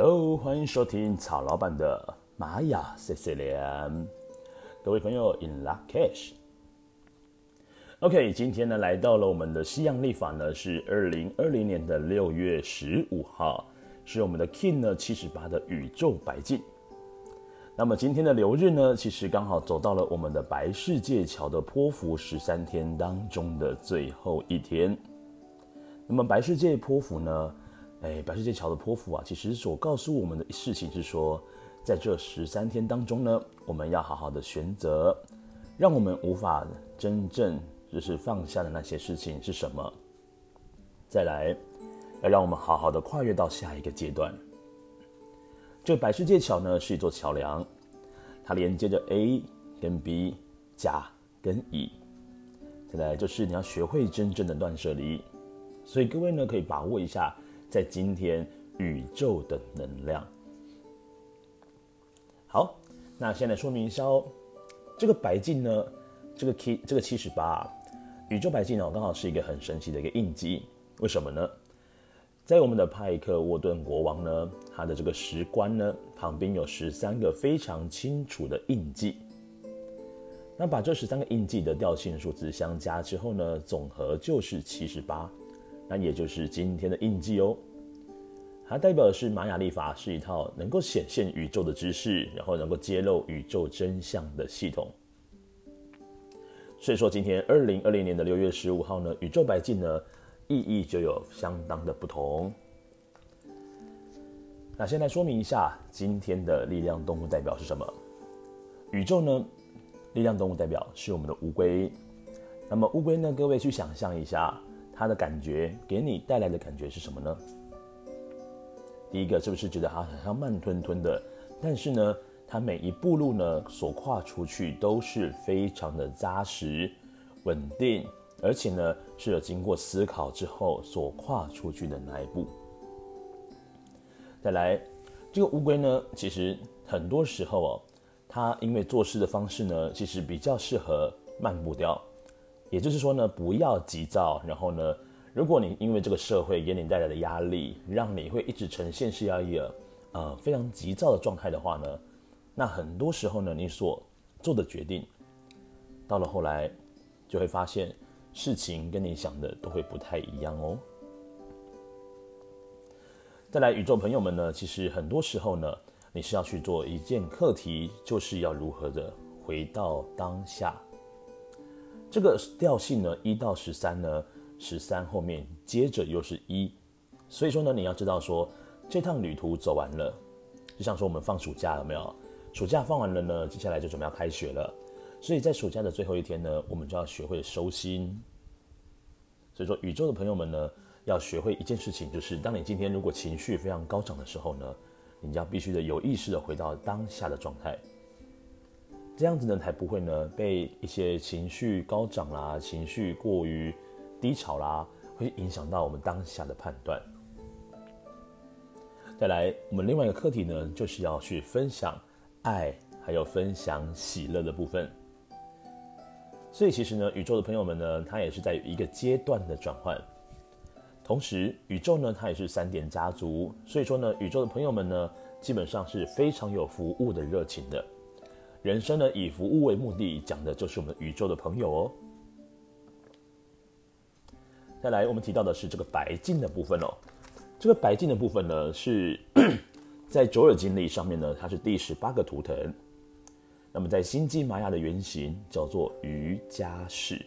Hello，欢迎收听曹老板的玛雅 C C 连，各位朋友 In Luck Cash。OK，今天呢来到了我们的西洋历法呢是二零二零年的六月十五号，是我们的 King 呢七十八的宇宙白镜。那么今天的流日呢，其实刚好走到了我们的白世界桥的波符十三天当中的最后一天。那么白世界波幅呢？哎，白世界桥的泼妇啊，其实所告诉我们的事情是说，在这十三天当中呢，我们要好好的选择，让我们无法真正就是放下的那些事情是什么？再来，要让我们好好的跨越到下一个阶段。这个白世界桥呢，是一座桥梁，它连接着 A 跟 B、甲跟乙。再来就是你要学会真正的断舍离，所以各位呢，可以把握一下。在今天宇宙的能量，好，那先来说明一下哦。这个白镜呢，这个 K 这个七十八宇宙白镜哦，刚好是一个很神奇的一个印记。为什么呢？在我们的派克沃顿国王呢，他的这个石棺呢，旁边有十三个非常清楚的印记。那把这十三个印记的调性数字相加之后呢，总和就是七十八。那也就是今天的印记哦，它代表的是玛雅历法是一套能够显现宇宙的知识，然后能够揭露宇宙真相的系统。所以说，今天二零二零年的六月十五号呢，宇宙白镜呢，意义就有相当的不同。那先来说明一下今天的力量动物代表是什么？宇宙呢，力量动物代表是我们的乌龟。那么乌龟呢，各位去想象一下。它的感觉给你带来的感觉是什么呢？第一个是不是觉得它好像慢吞吞的？但是呢，它每一步路呢所跨出去都是非常的扎实、稳定，而且呢是有经过思考之后所跨出去的那一步。再来，这个乌龟呢，其实很多时候哦，它因为做事的方式呢，其实比较适合慢步调。也就是说呢，不要急躁。然后呢，如果你因为这个社会给你带来的压力，让你会一直呈现是要一个呃非常急躁的状态的话呢，那很多时候呢，你所做的决定，到了后来就会发现事情跟你想的都会不太一样哦。再来，宇宙朋友们呢，其实很多时候呢，你是要去做一件课题，就是要如何的回到当下。这个调性呢，一到十三呢，十三后面接着又是一，所以说呢，你要知道说，这趟旅途走完了，就像说我们放暑假有没有？暑假放完了呢，接下来就准备要开学了，所以在暑假的最后一天呢，我们就要学会收心。所以说，宇宙的朋友们呢，要学会一件事情，就是当你今天如果情绪非常高涨的时候呢，你要必须的有意识的回到当下的状态。这样子呢，才不会呢被一些情绪高涨啦、情绪过于低潮啦，会影响到我们当下的判断。再来，我们另外一个课题呢，就是要去分享爱，还有分享喜乐的部分。所以其实呢，宇宙的朋友们呢，它也是在一个阶段的转换。同时，宇宙呢，它也是三点家族，所以说呢，宇宙的朋友们呢，基本上是非常有服务的热情的。人生呢，以服务为目的，讲的就是我们宇宙的朋友哦。再来，我们提到的是这个白镜的部分哦。这个白镜的部分呢，是 在卓尔金历上面呢，它是第十八个图腾。那么在星际玛雅的原型叫做瑜伽士。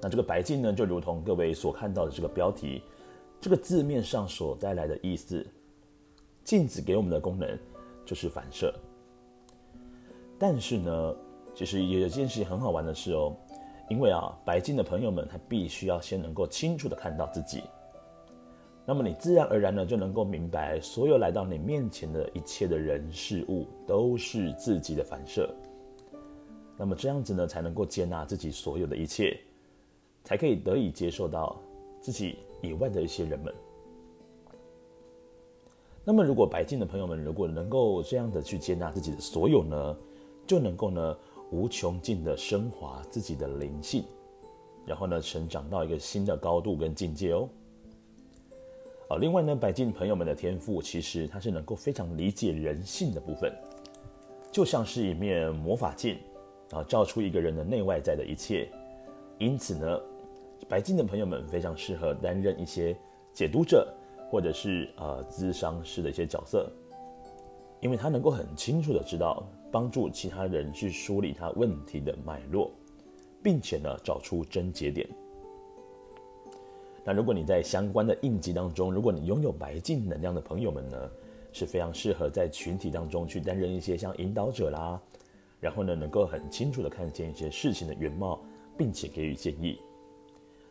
那这个白镜呢，就如同各位所看到的这个标题，这个字面上所带来的意思，镜子给我们的功能就是反射。但是呢，其实也有一件事情很好玩的事哦，因为啊，白镜的朋友们他必须要先能够清楚的看到自己，那么你自然而然呢就能够明白，所有来到你面前的一切的人事物都是自己的反射，那么这样子呢才能够接纳自己所有的一切，才可以得以接受到自己以外的一些人们。那么如果白镜的朋友们如果能够这样的去接纳自己的所有呢，就能够呢无穷尽的升华自己的灵性，然后呢成长到一个新的高度跟境界哦。啊，另外呢，白金朋友们的天赋其实它是能够非常理解人性的部分，就像是一面魔法镜啊，照出一个人的内外在的一切。因此呢，白金的朋友们非常适合担任一些解读者或者是呃咨商师的一些角色，因为他能够很清楚的知道帮助其他人去梳理他问题的脉络，并且呢找出症结点。那如果你在相关的应急当中，如果你拥有白镜能量的朋友们呢，是非常适合在群体当中去担任一些像引导者啦，然后呢，能够很清楚的看见一些事情的原貌，并且给予建议。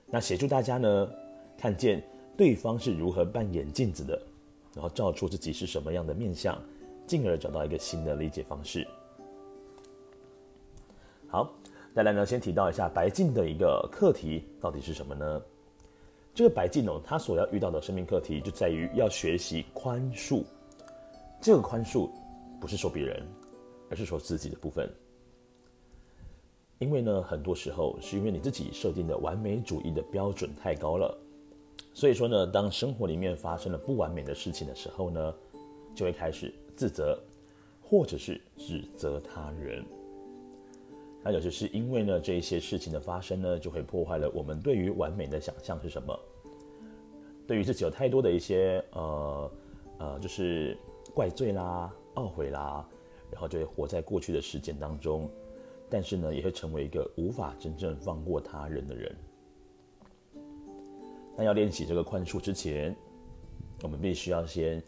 那协助大家呢，看见对方是如何扮演镜子的，然后照出自己是什么样的面相，进而找到一个新的理解方式。好，再来呢，先提到一下白净的一个课题到底是什么呢？这个白净哦，他所要遇到的生命课题就在于要学习宽恕。这个宽恕不是说别人，而是说自己的部分。因为呢，很多时候是因为你自己设定的完美主义的标准太高了，所以说呢，当生活里面发生了不完美的事情的时候呢，就会开始自责，或者是指责他人。那也就是因为呢，这一些事情的发生呢，就会破坏了我们对于完美的想象是什么。对于自己有太多的一些呃呃，就是怪罪啦、懊悔啦，然后就会活在过去的时间当中，但是呢，也会成为一个无法真正放过他人的人。那要练习这个宽恕之前，我们必须要先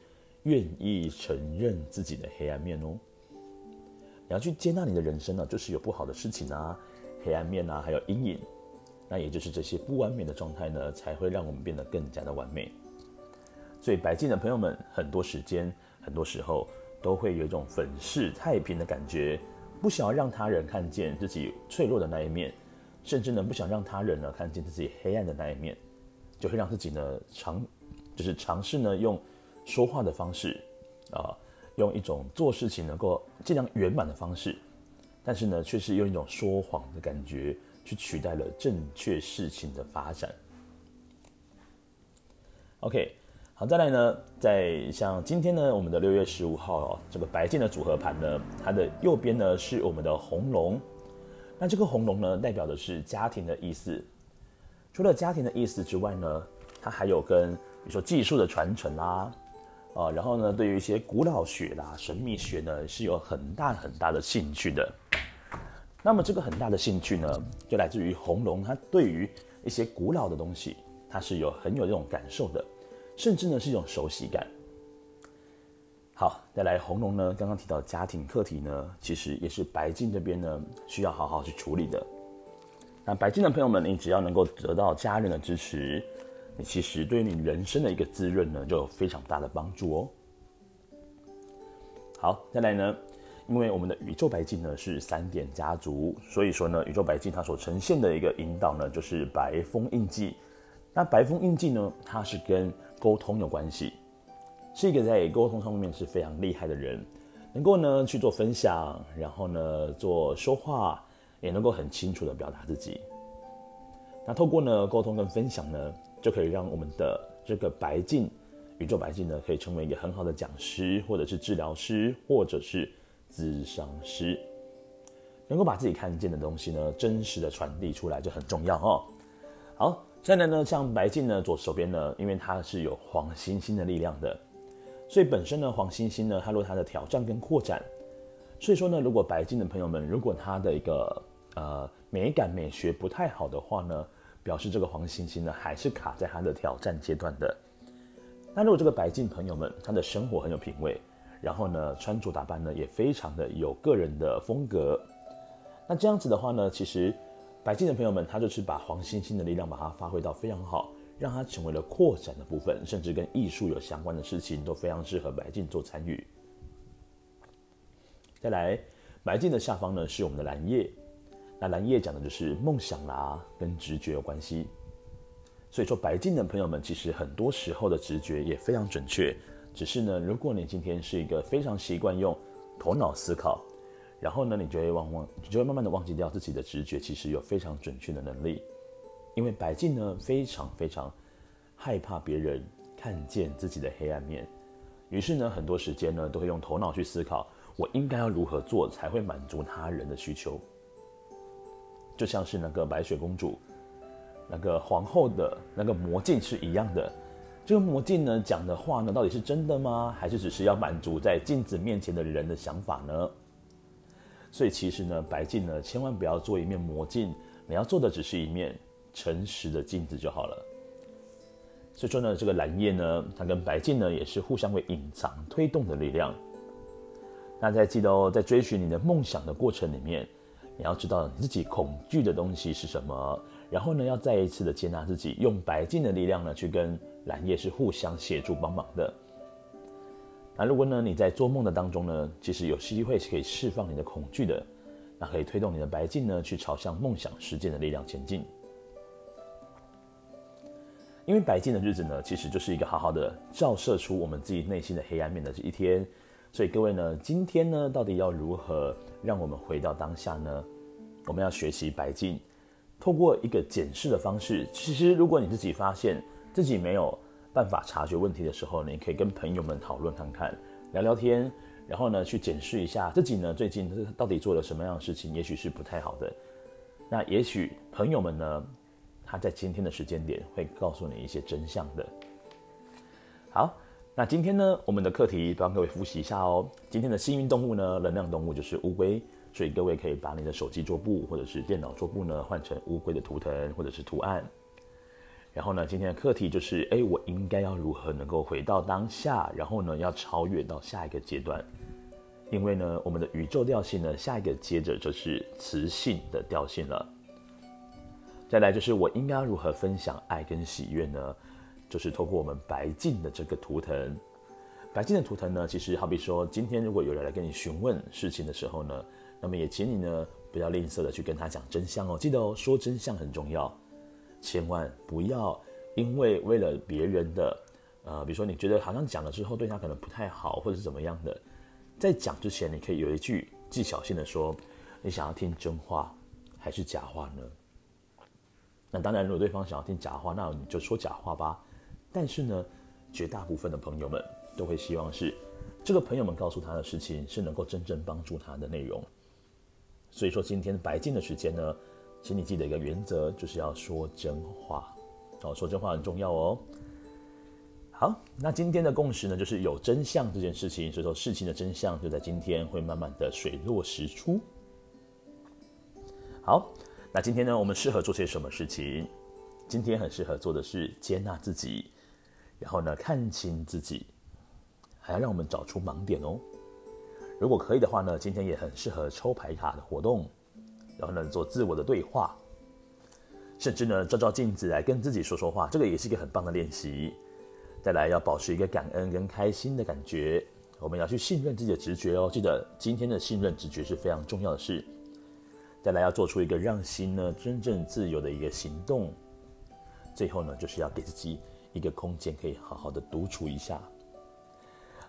愿意承认自己的黑暗面哦。你要去接纳你的人生呢，就是有不好的事情啊，黑暗面啊，还有阴影。那也就是这些不完美的状态呢，才会让我们变得更加的完美。所以白净的朋友们，很多时间、很多时候都会有一种粉饰太平的感觉，不想要让他人看见自己脆弱的那一面，甚至呢，不想让他人呢看见自己黑暗的那一面，就会让自己呢尝，就是尝试呢用说话的方式啊。用一种做事情能够尽量圆满的方式，但是呢，却是用一种说谎的感觉去取代了正确事情的发展。OK，好，再来呢，在像今天呢，我们的六月十五号哦，这个白剑的组合盘呢，它的右边呢是我们的红龙，那这个红龙呢，代表的是家庭的意思。除了家庭的意思之外呢，它还有跟比如说技术的传承啦。啊然后呢，对于一些古老学啦、神秘学呢，是有很大很大的兴趣的。那么这个很大的兴趣呢，就来自于红龙，它对于一些古老的东西，它是有很有这种感受的，甚至呢是一种熟悉感。好，再来红龙呢，刚刚提到家庭课题呢，其实也是白镜这边呢需要好好去处理的。那白镜的朋友们，你只要能够得到家人的支持。其实对于你人生的一个滋润呢，就有非常大的帮助哦。好，再来呢，因为我们的宇宙白镜呢是三点家族，所以说呢，宇宙白镜它所呈现的一个引导呢，就是白风印记。那白风印记呢，它是跟沟通有关系，是一个在沟通上面是非常厉害的人，能够呢去做分享，然后呢做说话，也能够很清楚的表达自己。那透过呢沟通跟分享呢，就可以让我们的这个白净，宇宙白净呢，可以成为一个很好的讲师，或者是治疗师，或者是咨商师，能够把自己看见的东西呢，真实的传递出来就很重要哦。好，再来呢，像白镜呢，左手边呢，因为它是有黄星星的力量的，所以本身呢，黄星星呢，它有它的挑战跟扩展。所以说呢，如果白净的朋友们，如果他的一个呃美感美学不太好的话呢，表示这个黄星星呢，还是卡在他的挑战阶段的。那如果这个白镜朋友们，他的生活很有品味，然后呢，穿着打扮呢，也非常的有个人的风格。那这样子的话呢，其实白镜的朋友们，他就是把黄星星的力量把它发挥到非常好，让它成为了扩展的部分，甚至跟艺术有相关的事情都非常适合白镜做参与。再来，白镜的下方呢，是我们的蓝叶。那蓝叶讲的就是梦想啦，跟直觉有关系。所以说，白镜的朋友们，其实很多时候的直觉也非常准确。只是呢，如果你今天是一个非常习惯用头脑思考，然后呢，你就会忘忘，你就会慢慢的忘记掉自己的直觉，其实有非常准确的能力。因为白镜呢，非常非常害怕别人看见自己的黑暗面。于是呢，很多时间呢，都会用头脑去思考，我应该要如何做才会满足他人的需求。就像是那个白雪公主，那个皇后的那个魔镜是一样的。这个魔镜呢，讲的话呢，到底是真的吗？还是只是要满足在镜子面前的人的想法呢？所以其实呢，白镜呢，千万不要做一面魔镜，你要做的只是一面诚实的镜子就好了。所以说呢，这个蓝夜呢，它跟白镜呢也是互相会隐藏推动的力量。大家记得哦，在追寻你的梦想的过程里面，你要知道你自己恐惧的东西是什么，然后呢，要再一次的接纳自己，用白镜的力量呢，去跟蓝夜是互相协助帮忙的。那如果呢，你在做梦的当中呢，其实有机会是可以释放你的恐惧的，那可以推动你的白镜呢，去朝向梦想实践的力量前进。因为白净的日子呢，其实就是一个好好的照射出我们自己内心的黑暗面的这一天。所以各位呢，今天呢，到底要如何让我们回到当下呢？我们要学习白镜，透过一个检视的方式。其实，如果你自己发现自己没有办法察觉问题的时候，你可以跟朋友们讨论看看，聊聊天，然后呢，去检视一下自己呢，最近到底做了什么样的事情，也许是不太好的。那也许朋友们呢，他在今天的时间点会告诉你一些真相的。好，那今天呢，我们的课题帮各位复习一下哦。今天的幸运动物呢，能量动物就是乌龟，所以各位可以把你的手机桌布或者是电脑桌布呢，换成乌龟的图腾或者是图案。然后呢，今天的课题就是，哎，我应该要如何能够回到当下，然后呢，要超越到下一个阶段。因为呢，我们的宇宙调性呢，下一个接着就是磁性的调性了。再来就是我应该如何分享爱跟喜悦呢？就是透过我们白镜的这个图腾，白镜的图腾呢，其实好比说，今天如果有人来跟你询问事情的时候呢，那么也请你呢不要吝啬的去跟他讲真相哦。记得哦，说真相很重要，千万不要因为为了别人的，呃，比如说你觉得好像讲了之后对他可能不太好，或者是怎么样的，在讲之前你可以有一句技巧性的说，你想要听真话还是假话呢？那当然，如果对方想要听假话，那你就说假话吧。但是呢，绝大部分的朋友们都会希望是这个朋友们告诉他的事情是能够真正帮助他的内容。所以说，今天白金的时间呢，请你记得一个原则，就是要说真话。哦，说真话很重要哦。好，那今天的共识呢，就是有真相这件事情。所以说，事情的真相就在今天会慢慢的水落石出。好。那今天呢，我们适合做些什么事情？今天很适合做的是接纳自己，然后呢，看清自己，还要让我们找出盲点哦。如果可以的话呢，今天也很适合抽牌卡的活动，然后呢，做自我的对话，甚至呢，照照镜子来跟自己说说话，这个也是一个很棒的练习。再来，要保持一个感恩跟开心的感觉，我们要去信任自己的直觉哦。记得今天的信任直觉是非常重要的事。再来要做出一个让心呢真正自由的一个行动，最后呢就是要给自己一个空间，可以好好的独处一下。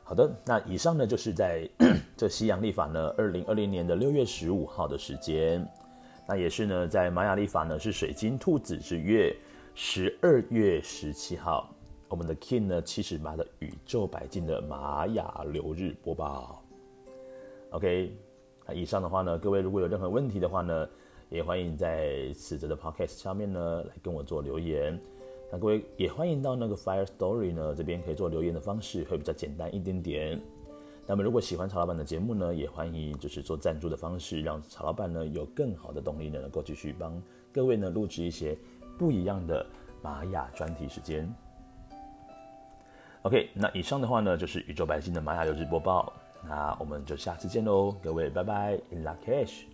好的，那以上呢就是在 这西洋历法呢二零二零年的六月十五号的时间，那也是呢在玛雅历法呢是水晶兔子之月十二月十七号，我们的 King 呢七十八的宇宙白镜的玛雅流日播报。OK 那。以上的话呢，各位如果有任何问题的话呢，也欢迎在此则的 podcast 下面呢来跟我做留言。那各位也欢迎到那个 Fire Story 呢这边可以做留言的方式会比较简单一点点。那么如果喜欢曹老板的节目呢，也欢迎就是做赞助的方式，让曹老板呢有更好的动力呢，能够继续帮各位呢录制一些不一样的玛雅专题时间。OK，那以上的话呢就是宇宙百姓的玛雅流日播报。那我们就下次见喽，各位，拜拜，In Lak'ech。